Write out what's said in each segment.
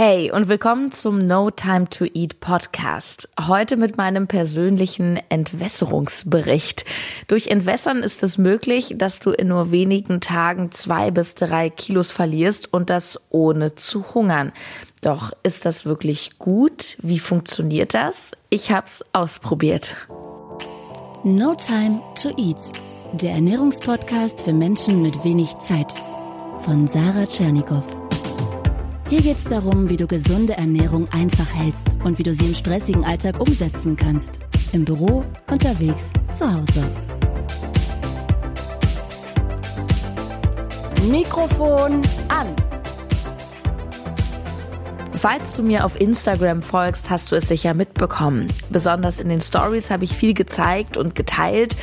Hey und willkommen zum No Time to Eat Podcast. Heute mit meinem persönlichen Entwässerungsbericht. Durch Entwässern ist es möglich, dass du in nur wenigen Tagen zwei bis drei Kilos verlierst und das ohne zu hungern. Doch ist das wirklich gut? Wie funktioniert das? Ich hab's ausprobiert. No Time to Eat. Der Ernährungspodcast für Menschen mit wenig Zeit. Von Sarah Tschernikow. Hier geht es darum, wie du gesunde Ernährung einfach hältst und wie du sie im stressigen Alltag umsetzen kannst. Im Büro, unterwegs, zu Hause. Mikrofon an. Falls du mir auf Instagram folgst, hast du es sicher mitbekommen. Besonders in den Stories habe ich viel gezeigt und geteilt,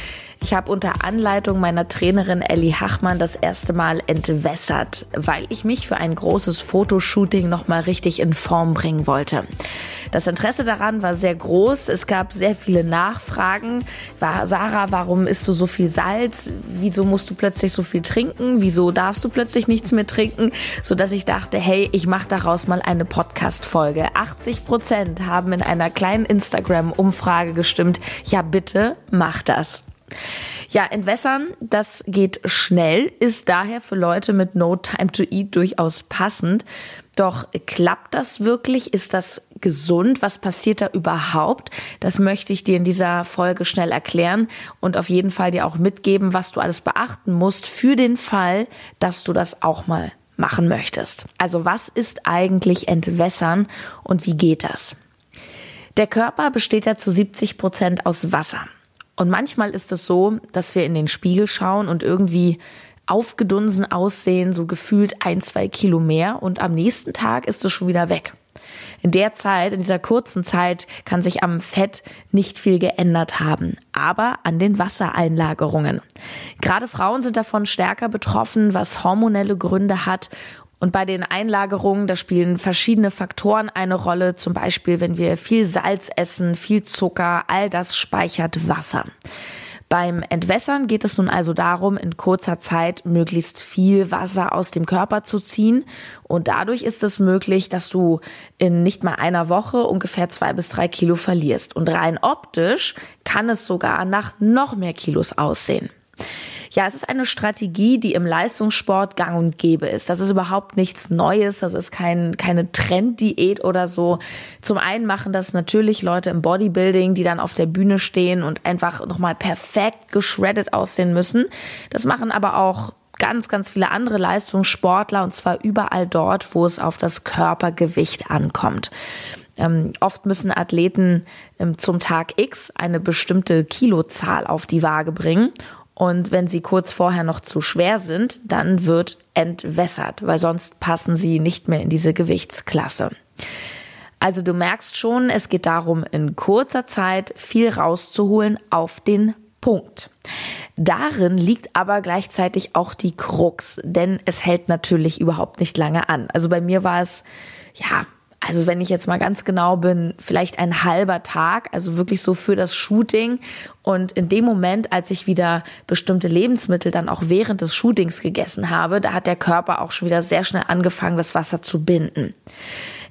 ich habe unter Anleitung meiner Trainerin Ellie Hachmann das erste Mal entwässert, weil ich mich für ein großes Fotoshooting nochmal richtig in Form bringen wollte. Das Interesse daran war sehr groß. Es gab sehr viele Nachfragen. War, Sarah, warum isst du so viel Salz? Wieso musst du plötzlich so viel trinken? Wieso darfst du plötzlich nichts mehr trinken? Sodass ich dachte, hey, ich mache daraus mal eine Podcast-Folge. 80 Prozent haben in einer kleinen Instagram-Umfrage gestimmt. Ja, bitte, mach das. Ja, entwässern, das geht schnell, ist daher für Leute mit No Time to Eat durchaus passend. Doch klappt das wirklich? Ist das gesund? Was passiert da überhaupt? Das möchte ich dir in dieser Folge schnell erklären und auf jeden Fall dir auch mitgeben, was du alles beachten musst für den Fall, dass du das auch mal machen möchtest. Also was ist eigentlich Entwässern und wie geht das? Der Körper besteht ja zu 70 Prozent aus Wasser. Und manchmal ist es so, dass wir in den Spiegel schauen und irgendwie aufgedunsen aussehen, so gefühlt ein, zwei Kilo mehr und am nächsten Tag ist es schon wieder weg. In der Zeit, in dieser kurzen Zeit, kann sich am Fett nicht viel geändert haben, aber an den Wassereinlagerungen. Gerade Frauen sind davon stärker betroffen, was hormonelle Gründe hat und bei den Einlagerungen, da spielen verschiedene Faktoren eine Rolle. Zum Beispiel, wenn wir viel Salz essen, viel Zucker, all das speichert Wasser. Beim Entwässern geht es nun also darum, in kurzer Zeit möglichst viel Wasser aus dem Körper zu ziehen. Und dadurch ist es möglich, dass du in nicht mal einer Woche ungefähr zwei bis drei Kilo verlierst. Und rein optisch kann es sogar nach noch mehr Kilos aussehen. Ja, es ist eine Strategie, die im Leistungssport gang und gäbe ist. Das ist überhaupt nichts Neues. Das ist kein, keine Trenddiät oder so. Zum einen machen das natürlich Leute im Bodybuilding, die dann auf der Bühne stehen und einfach nochmal perfekt geschreddet aussehen müssen. Das machen aber auch ganz, ganz viele andere Leistungssportler und zwar überall dort, wo es auf das Körpergewicht ankommt. Ähm, oft müssen Athleten ähm, zum Tag X eine bestimmte Kilozahl auf die Waage bringen und wenn sie kurz vorher noch zu schwer sind, dann wird entwässert, weil sonst passen sie nicht mehr in diese Gewichtsklasse. Also du merkst schon, es geht darum, in kurzer Zeit viel rauszuholen auf den Punkt. Darin liegt aber gleichzeitig auch die Krux, denn es hält natürlich überhaupt nicht lange an. Also bei mir war es, ja, also wenn ich jetzt mal ganz genau bin, vielleicht ein halber Tag, also wirklich so für das Shooting. Und in dem Moment, als ich wieder bestimmte Lebensmittel dann auch während des Shootings gegessen habe, da hat der Körper auch schon wieder sehr schnell angefangen, das Wasser zu binden.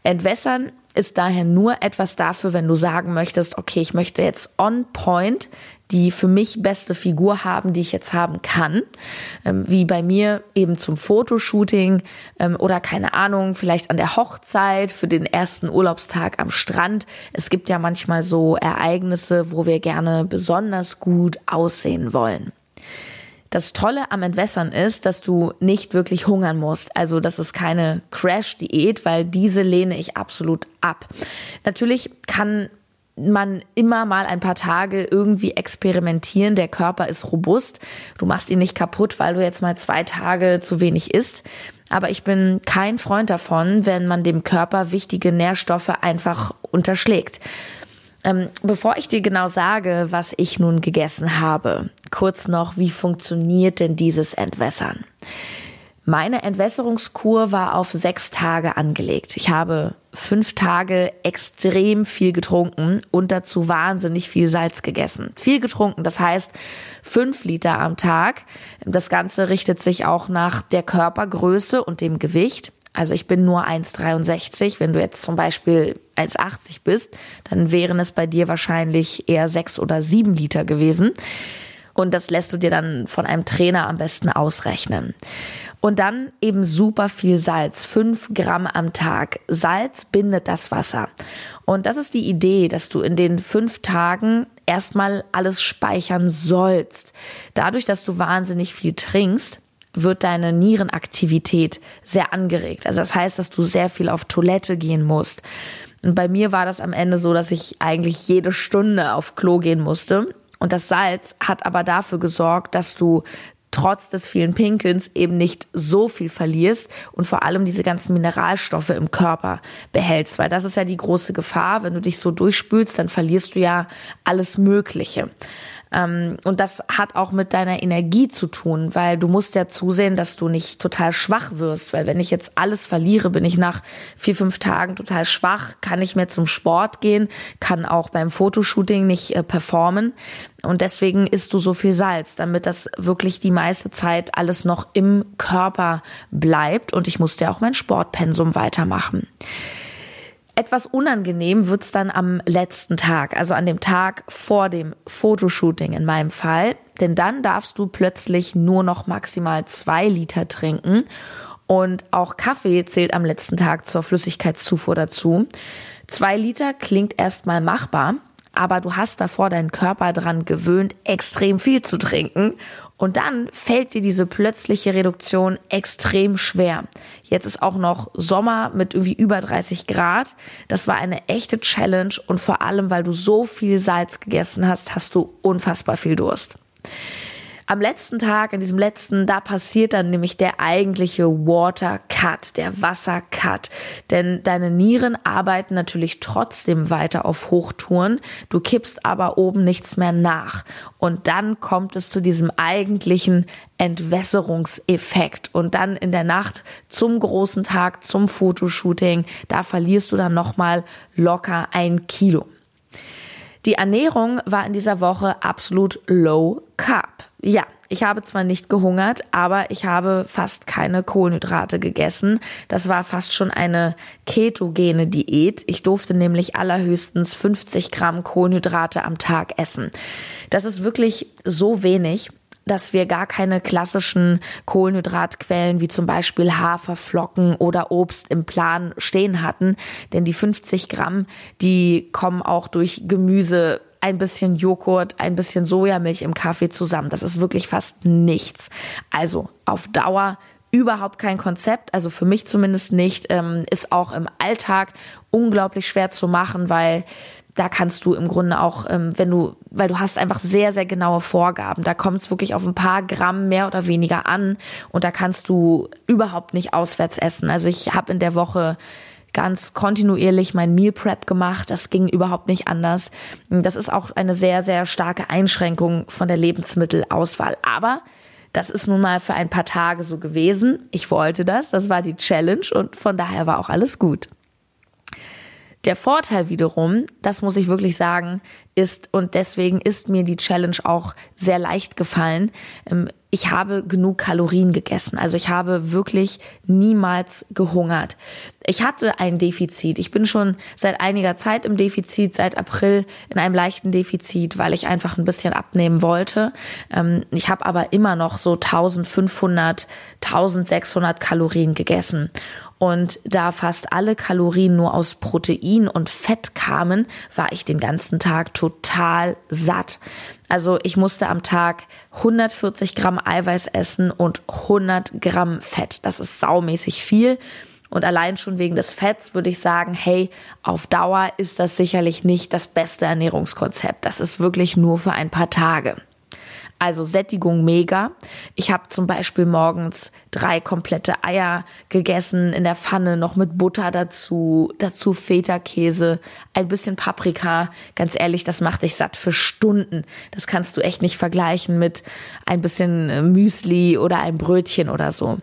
Entwässern ist daher nur etwas dafür, wenn du sagen möchtest, okay, ich möchte jetzt on point die für mich beste Figur haben, die ich jetzt haben kann. Ähm, wie bei mir eben zum Fotoshooting ähm, oder keine Ahnung, vielleicht an der Hochzeit für den ersten Urlaubstag am Strand. Es gibt ja manchmal so Ereignisse, wo wir gerne besonders gut aussehen wollen. Das Tolle am Entwässern ist, dass du nicht wirklich hungern musst. Also das ist keine Crash-Diät, weil diese lehne ich absolut ab. Natürlich kann man immer mal ein paar Tage irgendwie experimentieren. Der Körper ist robust. Du machst ihn nicht kaputt, weil du jetzt mal zwei Tage zu wenig isst. Aber ich bin kein Freund davon, wenn man dem Körper wichtige Nährstoffe einfach unterschlägt. Ähm, bevor ich dir genau sage, was ich nun gegessen habe, kurz noch, wie funktioniert denn dieses Entwässern? Meine Entwässerungskur war auf sechs Tage angelegt. Ich habe fünf Tage extrem viel getrunken und dazu wahnsinnig viel Salz gegessen. Viel getrunken, das heißt fünf Liter am Tag. Das Ganze richtet sich auch nach der Körpergröße und dem Gewicht. Also ich bin nur 1,63. Wenn du jetzt zum Beispiel 1,80 bist, dann wären es bei dir wahrscheinlich eher sechs oder sieben Liter gewesen. Und das lässt du dir dann von einem Trainer am besten ausrechnen. Und dann eben super viel Salz, fünf Gramm am Tag. Salz bindet das Wasser. Und das ist die Idee, dass du in den fünf Tagen erstmal alles speichern sollst. Dadurch, dass du wahnsinnig viel trinkst, wird deine Nierenaktivität sehr angeregt. Also das heißt, dass du sehr viel auf Toilette gehen musst. Und bei mir war das am Ende so, dass ich eigentlich jede Stunde auf Klo gehen musste. Und das Salz hat aber dafür gesorgt, dass du trotz des vielen Pinkelns eben nicht so viel verlierst und vor allem diese ganzen Mineralstoffe im Körper behältst, weil das ist ja die große Gefahr, wenn du dich so durchspülst, dann verlierst du ja alles Mögliche. Ähm, und das hat auch mit deiner Energie zu tun, weil du musst ja zusehen, dass du nicht total schwach wirst, weil wenn ich jetzt alles verliere, bin ich nach vier, fünf Tagen total schwach, kann nicht mehr zum Sport gehen, kann auch beim Fotoshooting nicht äh, performen. Und deswegen isst du so viel Salz, damit das wirklich die meiste Zeit alles noch im Körper bleibt. Und ich musste ja auch mein Sportpensum weitermachen. Etwas unangenehm wird's dann am letzten Tag, also an dem Tag vor dem Fotoshooting in meinem Fall. Denn dann darfst du plötzlich nur noch maximal zwei Liter trinken. Und auch Kaffee zählt am letzten Tag zur Flüssigkeitszufuhr dazu. Zwei Liter klingt erstmal machbar, aber du hast davor deinen Körper dran gewöhnt, extrem viel zu trinken. Und dann fällt dir diese plötzliche Reduktion extrem schwer. Jetzt ist auch noch Sommer mit irgendwie über 30 Grad. Das war eine echte Challenge und vor allem, weil du so viel Salz gegessen hast, hast du unfassbar viel Durst. Am letzten Tag, in diesem letzten, da passiert dann nämlich der eigentliche Water Cut, der Wasser Cut. Denn deine Nieren arbeiten natürlich trotzdem weiter auf Hochtouren. Du kippst aber oben nichts mehr nach. Und dann kommt es zu diesem eigentlichen Entwässerungseffekt. Und dann in der Nacht zum großen Tag, zum Fotoshooting, da verlierst du dann nochmal locker ein Kilo. Die Ernährung war in dieser Woche absolut low carb. Ja, ich habe zwar nicht gehungert, aber ich habe fast keine Kohlenhydrate gegessen. Das war fast schon eine ketogene Diät. Ich durfte nämlich allerhöchstens 50 Gramm Kohlenhydrate am Tag essen. Das ist wirklich so wenig dass wir gar keine klassischen Kohlenhydratquellen wie zum Beispiel Haferflocken oder Obst im Plan stehen hatten. Denn die 50 Gramm, die kommen auch durch Gemüse ein bisschen Joghurt, ein bisschen Sojamilch im Kaffee zusammen. Das ist wirklich fast nichts. Also auf Dauer überhaupt kein Konzept, also für mich zumindest nicht, ähm, ist auch im Alltag unglaublich schwer zu machen, weil da kannst du im Grunde auch, ähm, wenn du, weil du hast einfach sehr, sehr genaue Vorgaben. Da kommt es wirklich auf ein paar Gramm mehr oder weniger an und da kannst du überhaupt nicht auswärts essen. Also ich habe in der Woche ganz kontinuierlich mein Meal Prep gemacht. Das ging überhaupt nicht anders. Das ist auch eine sehr, sehr starke Einschränkung von der Lebensmittelauswahl. Aber das ist nun mal für ein paar Tage so gewesen. Ich wollte das. Das war die Challenge und von daher war auch alles gut. Der Vorteil wiederum, das muss ich wirklich sagen, ist, und deswegen ist mir die Challenge auch sehr leicht gefallen, ähm, ich habe genug Kalorien gegessen. Also ich habe wirklich niemals gehungert. Ich hatte ein Defizit. Ich bin schon seit einiger Zeit im Defizit, seit April in einem leichten Defizit, weil ich einfach ein bisschen abnehmen wollte. Ähm, ich habe aber immer noch so 1500, 1600 Kalorien gegessen. Und da fast alle Kalorien nur aus Protein und Fett kamen, war ich den ganzen Tag total satt. Also ich musste am Tag 140 Gramm Eiweiß essen und 100 Gramm Fett. Das ist saumäßig viel. Und allein schon wegen des Fetts würde ich sagen, hey, auf Dauer ist das sicherlich nicht das beste Ernährungskonzept. Das ist wirklich nur für ein paar Tage. Also Sättigung mega. Ich habe zum Beispiel morgens drei komplette Eier gegessen in der Pfanne, noch mit Butter dazu, dazu Feta-Käse, ein bisschen Paprika. Ganz ehrlich, das macht dich satt für Stunden. Das kannst du echt nicht vergleichen mit ein bisschen äh, Müsli oder ein Brötchen oder so.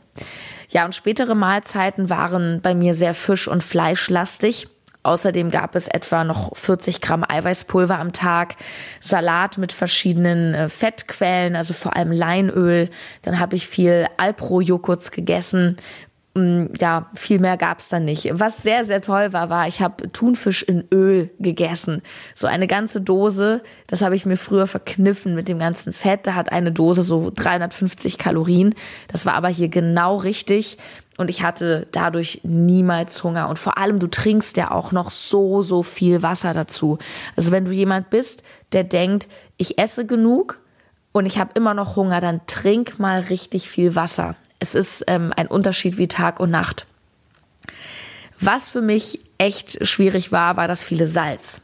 Ja, und spätere Mahlzeiten waren bei mir sehr fisch- und fleischlastig. Außerdem gab es etwa noch 40 Gramm Eiweißpulver am Tag, Salat mit verschiedenen äh, Fettquellen, also vor allem Leinöl. Dann habe ich viel Alpro-Joghurts gegessen ja, viel mehr gab's dann nicht. Was sehr, sehr toll war, war, ich habe Thunfisch in Öl gegessen. So eine ganze Dose, das habe ich mir früher verkniffen mit dem ganzen Fett. Da hat eine Dose so 350 Kalorien. Das war aber hier genau richtig. Und ich hatte dadurch niemals Hunger. Und vor allem, du trinkst ja auch noch so, so viel Wasser dazu. Also wenn du jemand bist, der denkt, ich esse genug und ich habe immer noch Hunger, dann trink mal richtig viel Wasser. Es ist ähm, ein Unterschied wie Tag und Nacht. Was für mich echt schwierig war, war das viele Salz.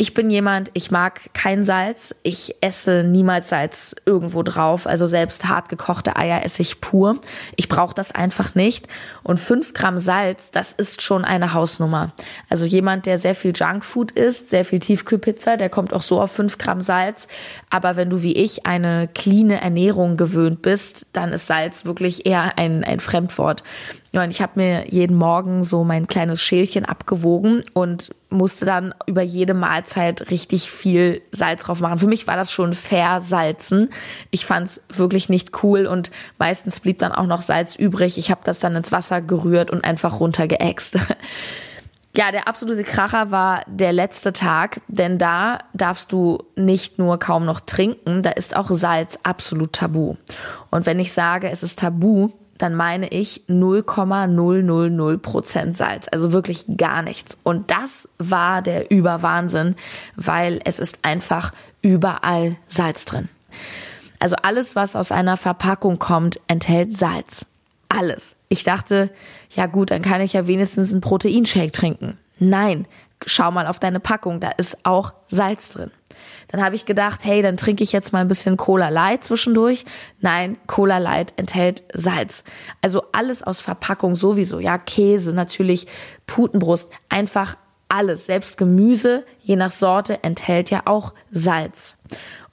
Ich bin jemand, ich mag kein Salz. Ich esse niemals Salz irgendwo drauf. Also selbst hart gekochte Eier esse ich pur. Ich brauche das einfach nicht. Und fünf Gramm Salz, das ist schon eine Hausnummer. Also jemand, der sehr viel Junkfood isst, sehr viel Tiefkühlpizza, der kommt auch so auf fünf Gramm Salz. Aber wenn du wie ich eine cleane Ernährung gewöhnt bist, dann ist Salz wirklich eher ein, ein Fremdwort. Ja, und ich habe mir jeden Morgen so mein kleines Schälchen abgewogen und musste dann über jede Mahlzeit richtig viel Salz drauf machen. Für mich war das schon versalzen. Ich fand's wirklich nicht cool und meistens blieb dann auch noch Salz übrig. Ich habe das dann ins Wasser gerührt und einfach runtergeäxt. Ja, der absolute Kracher war der letzte Tag, denn da darfst du nicht nur kaum noch trinken, da ist auch Salz absolut tabu. Und wenn ich sage, es ist tabu, dann meine ich 0,000 Prozent Salz. Also wirklich gar nichts. Und das war der Überwahnsinn, weil es ist einfach überall Salz drin. Also alles, was aus einer Verpackung kommt, enthält Salz. Alles. Ich dachte, ja gut, dann kann ich ja wenigstens einen Proteinshake trinken. Nein, schau mal auf deine Packung, da ist auch Salz drin. Dann habe ich gedacht, hey, dann trinke ich jetzt mal ein bisschen Cola Light zwischendurch. Nein, Cola Light enthält Salz. Also alles aus Verpackung sowieso. Ja, Käse natürlich, Putenbrust, einfach alles. Selbst Gemüse, je nach Sorte, enthält ja auch Salz.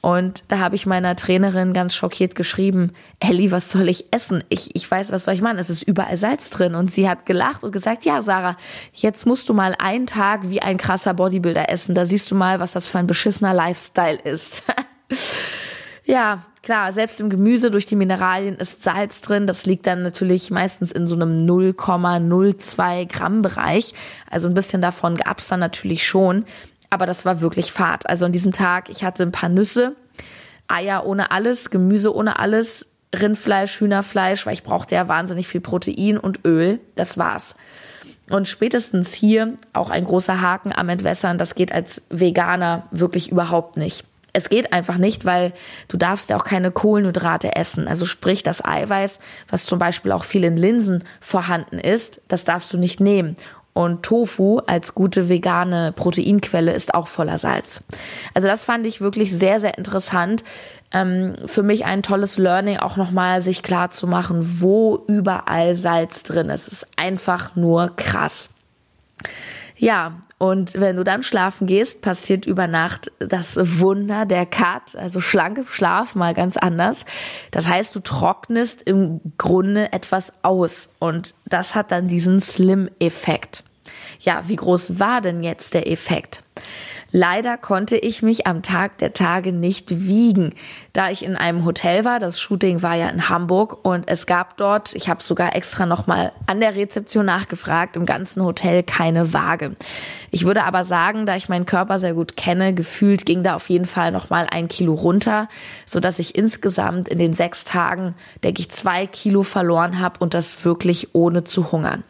Und da habe ich meiner Trainerin ganz schockiert geschrieben, Ellie, was soll ich essen? Ich, ich weiß, was soll ich machen? Es ist überall Salz drin. Und sie hat gelacht und gesagt, ja, Sarah, jetzt musst du mal einen Tag wie ein krasser Bodybuilder essen. Da siehst du mal, was das für ein beschissener Lifestyle ist. ja, klar, selbst im Gemüse durch die Mineralien ist Salz drin. Das liegt dann natürlich meistens in so einem 0,02 Gramm Bereich. Also ein bisschen davon gab's dann natürlich schon aber das war wirklich Fahrt. Also an diesem Tag, ich hatte ein paar Nüsse, Eier ohne alles, Gemüse ohne alles, Rindfleisch, Hühnerfleisch, weil ich brauchte ja wahnsinnig viel Protein und Öl. Das war's. Und spätestens hier auch ein großer Haken am Entwässern. Das geht als Veganer wirklich überhaupt nicht. Es geht einfach nicht, weil du darfst ja auch keine Kohlenhydrate essen. Also sprich das Eiweiß, was zum Beispiel auch viel in Linsen vorhanden ist, das darfst du nicht nehmen. Und Tofu als gute vegane Proteinquelle ist auch voller Salz. Also das fand ich wirklich sehr, sehr interessant. Ähm, für mich ein tolles Learning, auch nochmal sich klar zu machen, wo überall Salz drin ist. Es ist einfach nur krass. Ja, und wenn du dann schlafen gehst, passiert über Nacht das Wunder der Kat, also schlanke Schlaf mal ganz anders. Das heißt, du trocknest im Grunde etwas aus und das hat dann diesen Slim-Effekt. Ja, wie groß war denn jetzt der Effekt? Leider konnte ich mich am Tag der Tage nicht wiegen, da ich in einem Hotel war. Das Shooting war ja in Hamburg und es gab dort, ich habe sogar extra nochmal an der Rezeption nachgefragt, im ganzen Hotel keine Waage. Ich würde aber sagen, da ich meinen Körper sehr gut kenne, gefühlt ging da auf jeden Fall nochmal ein Kilo runter, so dass ich insgesamt in den sechs Tagen, denke ich, zwei Kilo verloren habe und das wirklich ohne zu hungern.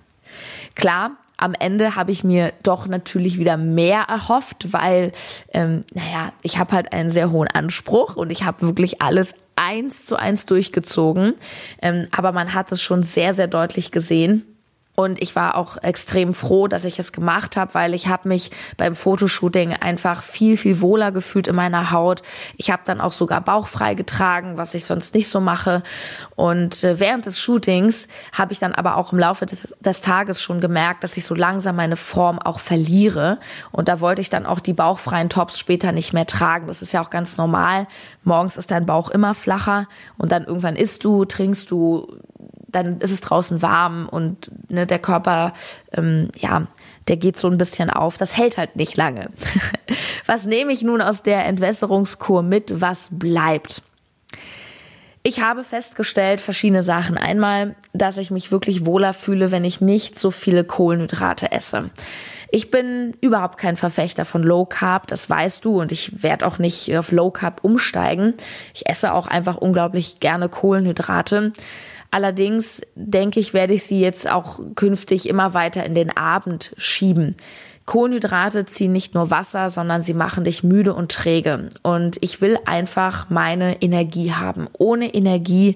Klar, am Ende habe ich mir doch natürlich wieder mehr erhofft, weil, ähm, naja, ich habe halt einen sehr hohen Anspruch und ich habe wirklich alles eins zu eins durchgezogen. Ähm, aber man hat es schon sehr, sehr deutlich gesehen. Und ich war auch extrem froh, dass ich es gemacht habe, weil ich habe mich beim Fotoshooting einfach viel, viel wohler gefühlt in meiner Haut. Ich habe dann auch sogar bauchfrei getragen, was ich sonst nicht so mache. Und äh, während des Shootings habe ich dann aber auch im Laufe des, des Tages schon gemerkt, dass ich so langsam meine Form auch verliere. Und da wollte ich dann auch die bauchfreien Tops später nicht mehr tragen. Das ist ja auch ganz normal. Morgens ist dein Bauch immer flacher und dann irgendwann isst du, trinkst du, dann ist es draußen warm und ne, der Körper, ähm, ja, der geht so ein bisschen auf. Das hält halt nicht lange. was nehme ich nun aus der Entwässerungskur mit? Was bleibt? Ich habe festgestellt, verschiedene Sachen. Einmal, dass ich mich wirklich wohler fühle, wenn ich nicht so viele Kohlenhydrate esse. Ich bin überhaupt kein Verfechter von Low Carb, das weißt du, und ich werde auch nicht auf Low Carb umsteigen. Ich esse auch einfach unglaublich gerne Kohlenhydrate. Allerdings denke ich, werde ich sie jetzt auch künftig immer weiter in den Abend schieben. Kohlenhydrate ziehen nicht nur Wasser, sondern sie machen dich müde und träge. Und ich will einfach meine Energie haben. Ohne Energie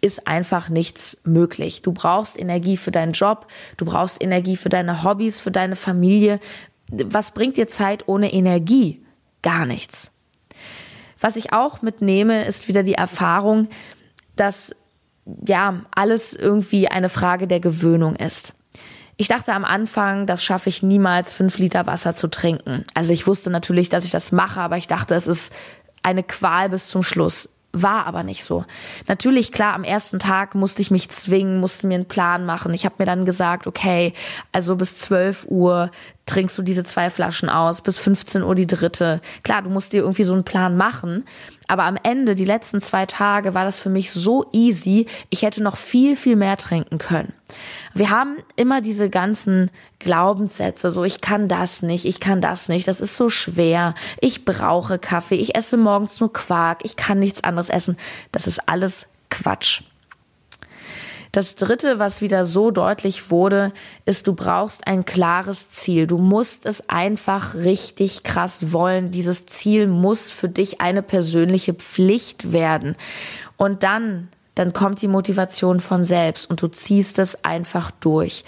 ist einfach nichts möglich. Du brauchst Energie für deinen Job, du brauchst Energie für deine Hobbys, für deine Familie. Was bringt dir Zeit ohne Energie? Gar nichts. Was ich auch mitnehme, ist wieder die Erfahrung, dass ja alles irgendwie eine Frage der Gewöhnung ist. Ich dachte am Anfang, das schaffe ich niemals, fünf Liter Wasser zu trinken. Also ich wusste natürlich, dass ich das mache, aber ich dachte, es ist eine Qual bis zum Schluss. War aber nicht so. Natürlich, klar, am ersten Tag musste ich mich zwingen, musste mir einen Plan machen. Ich habe mir dann gesagt, okay, also bis 12 Uhr trinkst du diese zwei Flaschen aus, bis 15 Uhr die dritte. Klar, du musst dir irgendwie so einen Plan machen. Aber am Ende, die letzten zwei Tage, war das für mich so easy. Ich hätte noch viel, viel mehr trinken können. Wir haben immer diese ganzen Glaubenssätze, so ich kann das nicht, ich kann das nicht, das ist so schwer, ich brauche Kaffee, ich esse morgens nur Quark, ich kann nichts anderes essen. Das ist alles Quatsch. Das dritte, was wieder so deutlich wurde, ist, du brauchst ein klares Ziel. Du musst es einfach richtig krass wollen. Dieses Ziel muss für dich eine persönliche Pflicht werden. Und dann, dann kommt die Motivation von selbst und du ziehst es einfach durch.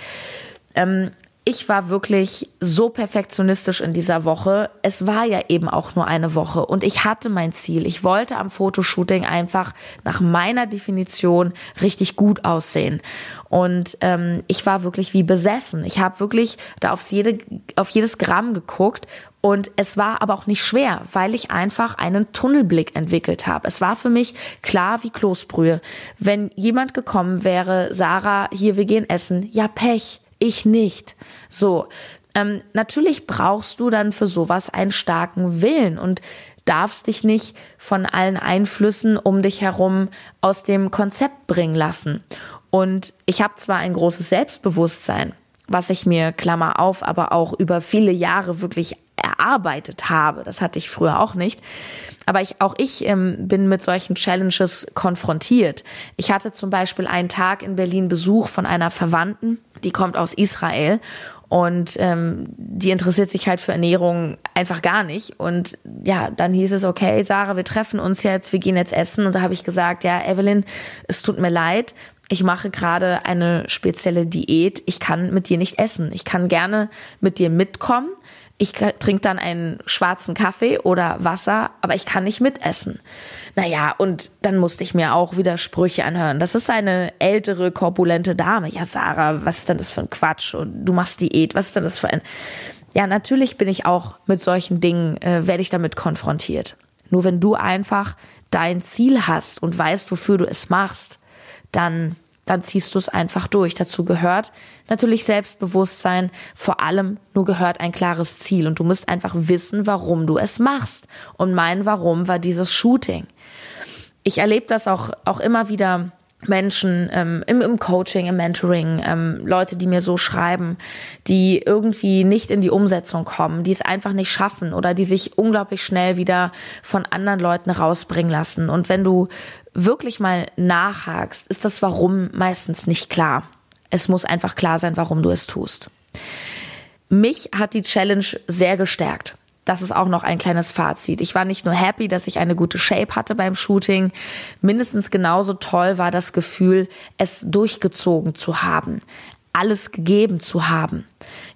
Ähm, ich war wirklich so perfektionistisch in dieser Woche. Es war ja eben auch nur eine Woche und ich hatte mein Ziel. Ich wollte am Fotoshooting einfach nach meiner Definition richtig gut aussehen. Und ähm, ich war wirklich wie besessen. Ich habe wirklich da aufs jede, auf jedes Gramm geguckt und es war aber auch nicht schwer, weil ich einfach einen Tunnelblick entwickelt habe. Es war für mich klar wie Kloßbrühe. Wenn jemand gekommen wäre, Sarah, hier, wir gehen essen, ja, Pech ich nicht. So, ähm, natürlich brauchst du dann für sowas einen starken Willen und darfst dich nicht von allen Einflüssen um dich herum aus dem Konzept bringen lassen. Und ich habe zwar ein großes Selbstbewusstsein, was ich mir, Klammer auf, aber auch über viele Jahre wirklich erarbeitet habe. Das hatte ich früher auch nicht. Aber ich, auch ich ähm, bin mit solchen Challenges konfrontiert. Ich hatte zum Beispiel einen Tag in Berlin Besuch von einer Verwandten, die kommt aus Israel und ähm, die interessiert sich halt für Ernährung einfach gar nicht. Und ja, dann hieß es, okay, Sarah, wir treffen uns jetzt, wir gehen jetzt essen. Und da habe ich gesagt, ja, Evelyn, es tut mir leid, ich mache gerade eine spezielle Diät, ich kann mit dir nicht essen. Ich kann gerne mit dir mitkommen, ich trinke dann einen schwarzen Kaffee oder Wasser, aber ich kann nicht mitessen. Naja, und dann musste ich mir auch wieder Sprüche anhören. Das ist eine ältere, korpulente Dame. Ja, Sarah, was ist denn das für ein Quatsch? Und du machst Diät, was ist denn das für ein... Ja, natürlich bin ich auch mit solchen Dingen, äh, werde ich damit konfrontiert. Nur wenn du einfach dein Ziel hast und weißt, wofür du es machst, dann dann ziehst du es einfach durch. Dazu gehört natürlich Selbstbewusstsein, vor allem nur gehört ein klares Ziel und du musst einfach wissen, warum du es machst. Und mein Warum war dieses Shooting. Ich erlebe das auch, auch immer wieder Menschen ähm, im, im Coaching, im Mentoring, ähm, Leute, die mir so schreiben, die irgendwie nicht in die Umsetzung kommen, die es einfach nicht schaffen oder die sich unglaublich schnell wieder von anderen Leuten rausbringen lassen. Und wenn du wirklich mal nachhakst, ist das Warum meistens nicht klar. Es muss einfach klar sein, warum du es tust. Mich hat die Challenge sehr gestärkt. Das ist auch noch ein kleines Fazit. Ich war nicht nur happy, dass ich eine gute Shape hatte beim Shooting. Mindestens genauso toll war das Gefühl, es durchgezogen zu haben, alles gegeben zu haben.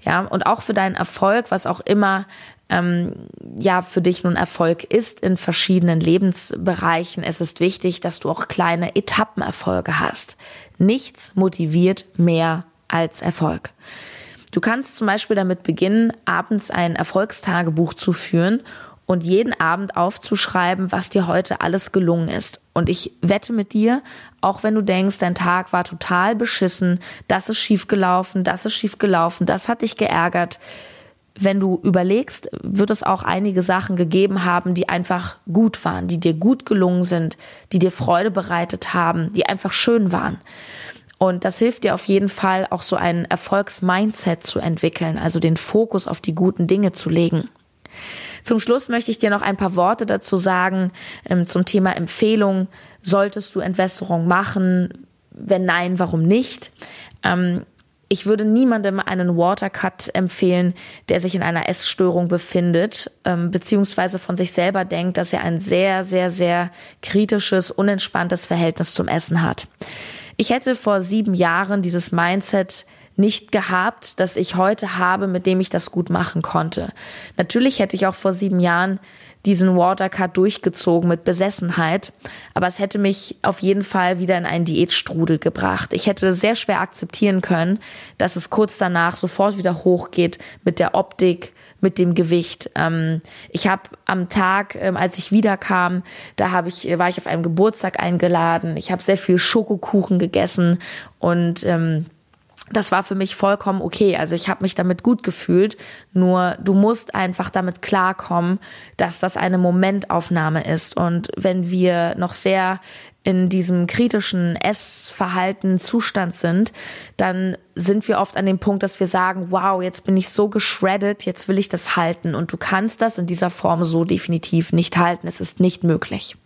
Ja, und auch für deinen Erfolg, was auch immer ähm, ja für dich nun Erfolg ist in verschiedenen Lebensbereichen. Es ist wichtig, dass du auch kleine Etappenerfolge hast. Nichts motiviert mehr als Erfolg. Du kannst zum Beispiel damit beginnen, abends ein Erfolgstagebuch zu führen und jeden Abend aufzuschreiben, was dir heute alles gelungen ist. Und ich wette mit dir, auch wenn du denkst, dein Tag war total beschissen, das ist schiefgelaufen, das ist schiefgelaufen, das hat dich geärgert, wenn du überlegst, wird es auch einige Sachen gegeben haben, die einfach gut waren, die dir gut gelungen sind, die dir Freude bereitet haben, die einfach schön waren. Und das hilft dir auf jeden Fall auch so ein Erfolgsmindset zu entwickeln, also den Fokus auf die guten Dinge zu legen. Zum Schluss möchte ich dir noch ein paar Worte dazu sagen ähm, zum Thema Empfehlung. Solltest du Entwässerung machen? Wenn nein, warum nicht? Ähm, ich würde niemandem einen Watercut empfehlen, der sich in einer Essstörung befindet, ähm, beziehungsweise von sich selber denkt, dass er ein sehr, sehr, sehr kritisches, unentspanntes Verhältnis zum Essen hat. Ich hätte vor sieben Jahren dieses Mindset nicht gehabt, das ich heute habe, mit dem ich das gut machen konnte. Natürlich hätte ich auch vor sieben Jahren diesen Watercut durchgezogen mit Besessenheit, aber es hätte mich auf jeden Fall wieder in einen Diätstrudel gebracht. Ich hätte sehr schwer akzeptieren können, dass es kurz danach sofort wieder hochgeht mit der Optik, mit dem Gewicht. Ähm, ich habe am Tag, ähm, als ich wiederkam, da habe ich war ich auf einem Geburtstag eingeladen. Ich habe sehr viel Schokokuchen gegessen und ähm, das war für mich vollkommen okay. Also ich habe mich damit gut gefühlt. Nur du musst einfach damit klarkommen, dass das eine Momentaufnahme ist. Und wenn wir noch sehr in diesem kritischen Essverhalten Zustand sind, dann sind wir oft an dem Punkt, dass wir sagen, wow, jetzt bin ich so geschreddet, jetzt will ich das halten. Und du kannst das in dieser Form so definitiv nicht halten. Es ist nicht möglich.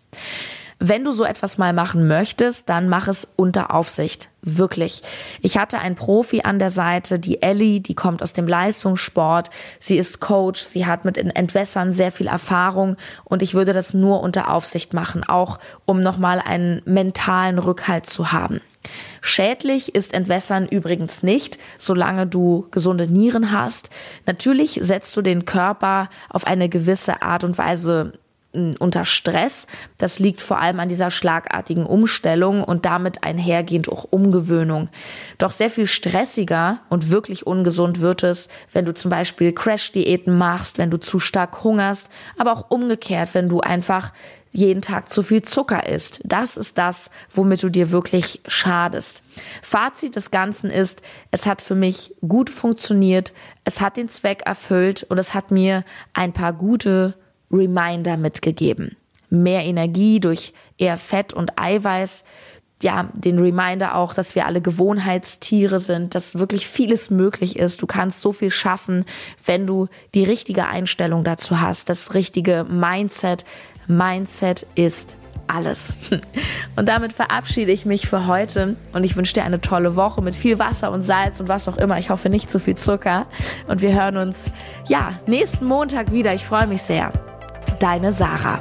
Wenn du so etwas mal machen möchtest, dann mach es unter Aufsicht. Wirklich. Ich hatte einen Profi an der Seite, die Ellie, die kommt aus dem Leistungssport. Sie ist Coach, sie hat mit Entwässern sehr viel Erfahrung und ich würde das nur unter Aufsicht machen, auch um nochmal einen mentalen Rückhalt zu haben. Schädlich ist Entwässern übrigens nicht, solange du gesunde Nieren hast. Natürlich setzt du den Körper auf eine gewisse Art und Weise unter Stress. Das liegt vor allem an dieser schlagartigen Umstellung und damit einhergehend auch Umgewöhnung. Doch sehr viel stressiger und wirklich ungesund wird es, wenn du zum Beispiel Crash-Diäten machst, wenn du zu stark hungerst, aber auch umgekehrt, wenn du einfach jeden Tag zu viel Zucker isst. Das ist das, womit du dir wirklich schadest. Fazit des Ganzen ist, es hat für mich gut funktioniert, es hat den Zweck erfüllt und es hat mir ein paar gute Reminder mitgegeben. Mehr Energie durch eher Fett und Eiweiß. Ja, den Reminder auch, dass wir alle Gewohnheitstiere sind, dass wirklich vieles möglich ist. Du kannst so viel schaffen, wenn du die richtige Einstellung dazu hast, das richtige Mindset. Mindset ist alles. Und damit verabschiede ich mich für heute und ich wünsche dir eine tolle Woche mit viel Wasser und Salz und was auch immer. Ich hoffe nicht zu viel Zucker. Und wir hören uns, ja, nächsten Montag wieder. Ich freue mich sehr deine Sarah.